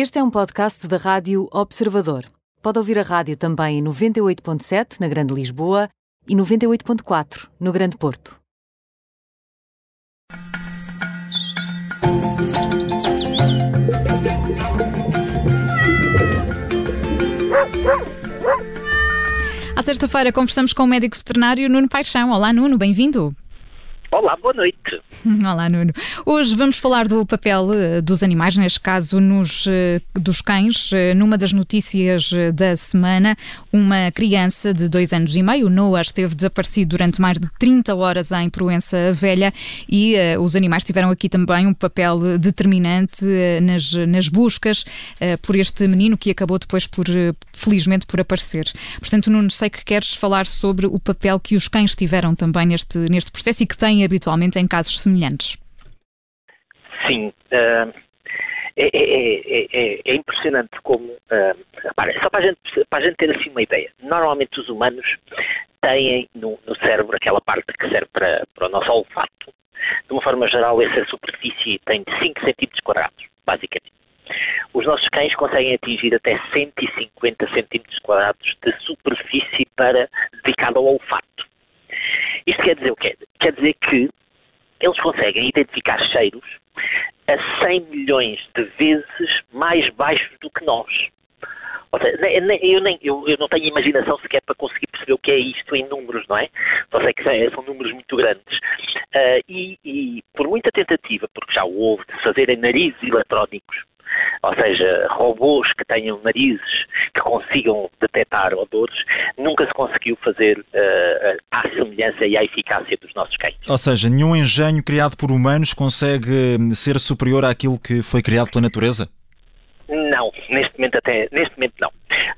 Este é um podcast da Rádio Observador. Pode ouvir a rádio também em 98.7 na Grande Lisboa e 98.4 no Grande Porto. À sexta-feira conversamos com o médico veterinário Nuno Paixão. Olá, Nuno, bem-vindo. Olá, boa noite. Olá, Nuno. Hoje vamos falar do papel eh, dos animais, neste caso nos, eh, dos cães. Eh, numa das notícias da semana, uma criança de dois anos e meio, Noah, esteve desaparecido durante mais de 30 horas em Proença Velha e uh, os animais tiveram aqui também um papel determinante uh, nas, nas buscas uh, por este menino que acabou depois por, felizmente, por aparecer. Portanto, Nuno, sei que queres falar sobre o papel que os cães tiveram também neste, neste processo e que têm habitualmente em casos semelhantes. Sim. Uh, é, é, é, é, impressionante como. Uh, só para a, gente, para a gente ter assim uma ideia. Normalmente os humanos têm no, no cérebro aquela parte que serve para, para o nosso olfato. De uma forma geral, essa superfície tem 5 centímetros quadrados, basicamente. Os nossos cães conseguem atingir até 150 centímetros quadrados de superfície para dedicada ao olfato. Isto quer dizer o quê? Quer dizer que eles conseguem identificar cheiros a 100 milhões de vezes mais baixos do que nós. Ou seja, eu, nem, eu, eu, não tenho imaginação sequer para conseguir perceber o que é isto em números, não é? Só sei que são, são números muito grandes. Uh, e, e, por muita tentativa, porque já houve de fazerem narizes eletrónicos, ou seja, robôs que tenham narizes que consigam detectar odores, nunca se conseguiu fazer uh, à semelhança e à eficácia dos nossos cães. Ou seja, nenhum engenho criado por humanos consegue hum, ser superior àquilo que foi criado pela natureza? Não, neste momento até neste momento não.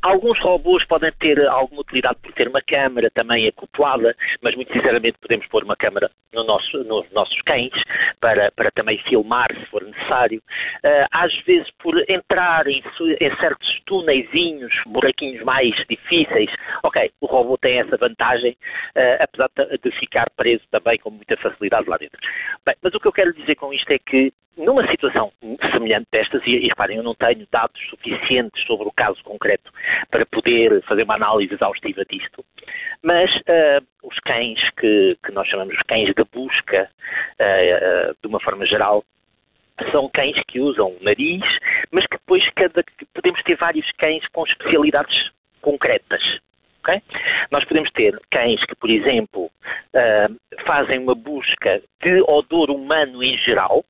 Alguns robôs podem ter alguma utilidade por ter uma câmara também acoplada, mas muito sinceramente podemos pôr uma câmara no nosso, nos nossos cães para, para também filmar se for necessário. Uh, às vezes por entrar em, em certos túneizinhos, buraquinhos mais difíceis, ok, o robô tem essa vantagem, uh, apesar de ficar preso também com muita facilidade lá dentro. Bem, mas o que eu quero dizer com isto é que numa situação semelhante destas, e, e reparem, eu não tenho dados suficientes sobre o caso concreto para poder fazer uma análise exaustiva disto, mas uh, os cães que, que, nós chamamos de cães de busca, uh, uh, de uma forma geral, são cães que usam nariz, mas que depois cada, podemos ter vários cães com especialidades concretas. Okay? Nós podemos ter cães que, por exemplo, uh, fazem uma busca de odor humano em geral,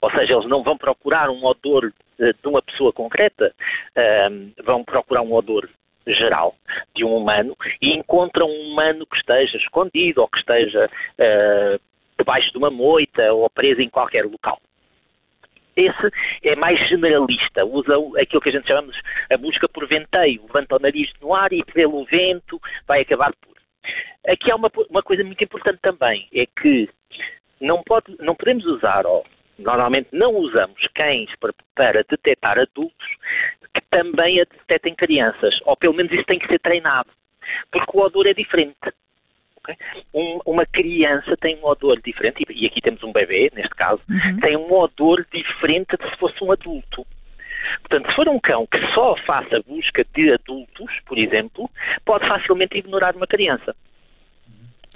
ou seja, eles não vão procurar um odor uh, de uma pessoa concreta, uh, vão procurar um odor geral de um humano e encontram um humano que esteja escondido ou que esteja debaixo de uma moita ou preso em qualquer local. Esse é mais generalista, usa aquilo que a gente chamamos a busca por venteio, levanta o nariz no ar e pelo vento vai acabar por. Aqui há uma, uma coisa muito importante também, é que não, pode, não podemos usar, normalmente não usamos cães para, para detectar adultos que também a detectem crianças, ou pelo menos isso tem que ser treinado, porque o odor é diferente. Okay? Um, uma criança tem um odor diferente, e aqui temos um bebê, neste caso, uhum. tem um odor diferente de se fosse um adulto. Portanto, se for um cão que só faça busca de adultos, por exemplo, pode facilmente ignorar uma criança.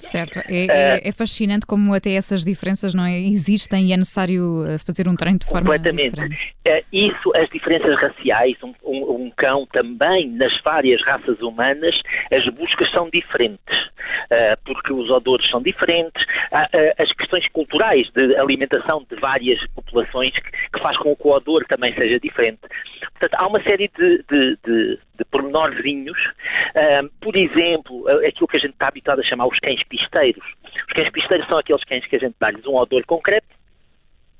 Certo, é, é, é, fascinante como até essas diferenças não é, existem e é necessário eh, fazer um treino de forma diferente. É, isso, as diferenças raciais, um, um, um, cão também, nas várias raças humanas, as buscas são diferentes, uh, porque os odores são diferentes, uh, as questões culturais de alimentação de várias populações que, que, faz com que o odor também seja diferente. Portanto, há uma série de, de, de de pormenorzinhos. Uh, por exemplo, aquilo que a gente está habituado a chamar os cães pisteiros. Os cães pisteiros são aqueles cães que a gente dá-lhes um odor concreto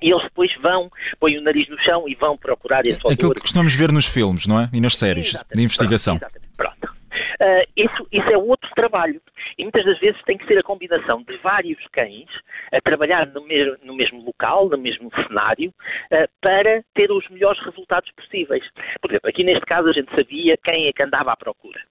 e eles depois vão, põem o nariz no chão e vão procurar esse odor. Aquilo que costumamos ver nos filmes, não é? E nas séries exatamente, de investigação. Pronto, exatamente, pronto. Uh, isso, isso é outro trabalho. E muitas das vezes tem que ser a combinação de vários cães a trabalhar no mesmo, no mesmo local, no mesmo cenário, uh, para ter os melhores resultados possíveis. Por exemplo, aqui neste caso a gente sabia quem é que andava à procura.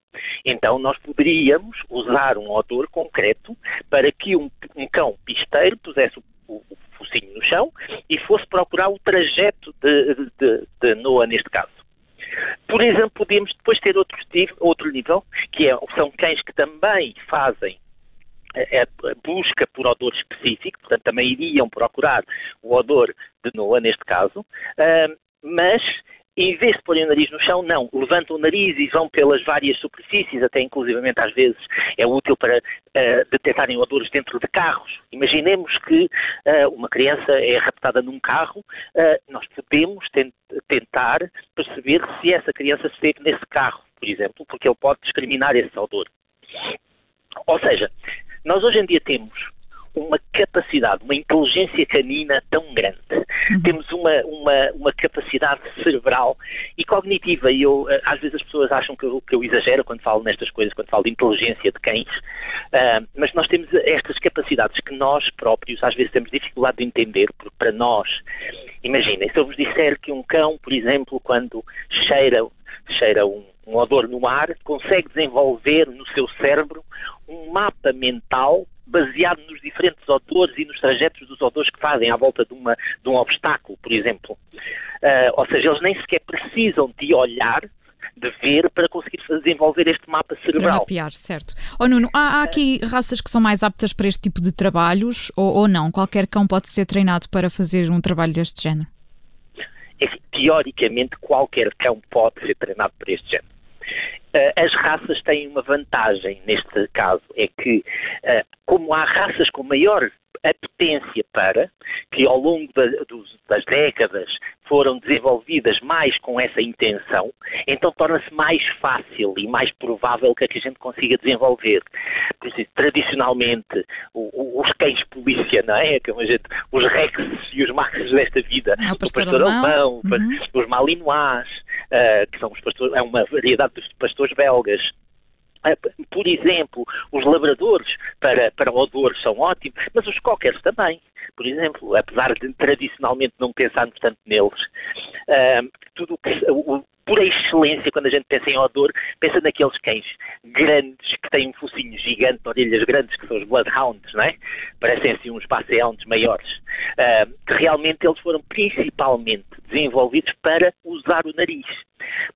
Então nós poderíamos usar um odor concreto para que um, um cão pisteiro pusesse o, o, o focinho no chão e fosse procurar o trajeto de, de, de Noah neste caso. Por exemplo, podemos depois ter outro, outro nível, que é, são cães que também fazem a busca por odor específico, portanto também iriam procurar o odor de Noa neste caso, mas em vez de porem o nariz no chão, não, levantam o nariz e vão pelas várias superfícies, até inclusivamente às vezes é útil para uh, detectarem odores dentro de carros. Imaginemos que uh, uma criança é raptada num carro, uh, nós podemos tent tentar perceber se essa criança esteve nesse carro, por exemplo, porque ele pode discriminar esse odor. Ou seja, nós hoje em dia temos uma capacidade, uma inteligência canina tão grande. Uhum. Temos uma, uma, uma capacidade cerebral e cognitiva. E eu, eh, às vezes as pessoas acham que eu, que eu exagero quando falo nestas coisas, quando falo de inteligência de cães, uh, mas nós temos estas capacidades que nós próprios às vezes temos dificuldade de entender, porque para nós, imaginem, se eu vos disser que um cão, por exemplo, quando cheira, cheira um, um odor no ar, consegue desenvolver no seu cérebro um mapa mental baseado nos diferentes odores e nos trajetos dos odores que fazem à volta de, uma, de um obstáculo, por exemplo. Uh, ou seja, eles nem sequer precisam de olhar de ver para conseguir desenvolver este mapa cerebral. mapear, certo. Oh, Nuno, há, há, aqui raças que são mais aptas para este tipo de trabalhos ou, ou não? Qualquer cão pode ser treinado para fazer um trabalho deste género? É, teoricamente, qualquer cão pode ser treinado para este género. Uh, as raças têm uma vantagem neste caso, é que, uh, como há raças com maior apetência para, que ao longo da, dos, das décadas foram desenvolvidas mais com essa intenção, então torna-se mais fácil e mais provável que a gente consiga desenvolver. Por isso, tradicionalmente, o, o, os cães polícia, não é? Como a gente, os rexes e os maxes desta vida, é o pastor, o pastor alemão, alemão uhum. os malinois, que são os pastores, é uma variedade dos pastores belgas, ah, por exemplo, os labradores para, para odores são ótimos, mas os cockers também. Por exemplo, apesar de tradicionalmente não pensarmos tanto neles, uh, tudo que, o, por excelência, quando a gente pensa em odor, pensa naqueles cães grandes que têm um focinho gigante, orelhas grandes, que são os bloodhounds, não é? Parecem assim uns passeantes maiores. Uh, que realmente eles foram principalmente desenvolvidos para usar o nariz.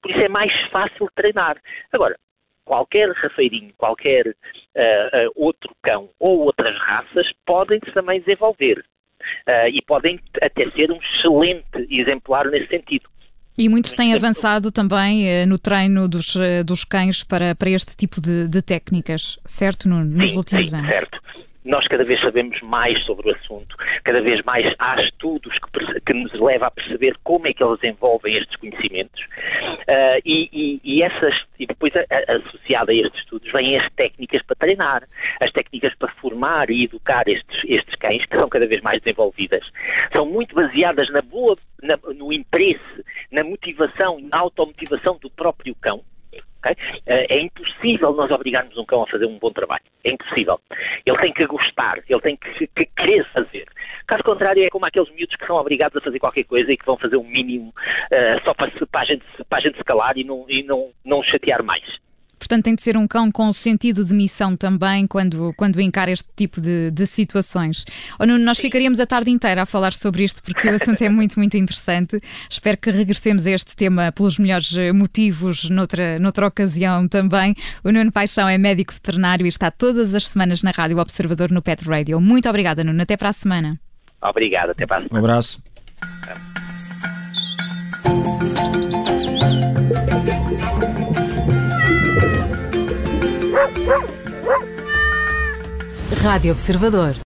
Por isso é mais fácil treinar. Agora, qualquer rafeirinho, qualquer uh, uh, outro cão ou outras raças podem também desenvolver. Uh, e podem até ser um excelente exemplar nesse sentido. E muitos têm avançado também no treino dos, dos cães para, para este tipo de, de técnicas, certo? No, nos sim, últimos sim, anos. Certo nós cada vez sabemos mais sobre o assunto, cada vez mais há estudos que, que nos levam a perceber como é que eles desenvolvem estes conhecimentos uh, e, e, e, essas, e depois a, a, associada a estes estudos vêm as técnicas para treinar, as técnicas para formar e educar estes, estes cães, que são cada vez mais desenvolvidas. São muito baseadas na boa, na, no interesse, na motivação e na automotivação do próprio cão Okay? Eh, é impossível nós obrigarmos um cão a fazer um bom trabalho. É impossível. Ele tem que gostar, ele tem que, que querer fazer. Caso contrário, é como aqueles miúdos que são obrigados a fazer qualquer coisa e que vão fazer o um mínimo uh, só para, para, a gente, para a gente se calar e não, e não, não chatear mais. Portanto, tem de ser um cão com sentido de missão também quando, quando encara este tipo de, de situações. Oh, Nuno, nós ficaríamos a tarde inteira a falar sobre isto porque o assunto é muito, muito interessante. Espero que regressemos a este tema pelos melhores motivos noutra, noutra ocasião também. O Nuno Paixão é médico veterinário e está todas as semanas na Rádio Observador no Pet Radio. Muito obrigada, Nuno. Até para a semana. Obrigado, até para a semana. Um abraço. Rádio Observador.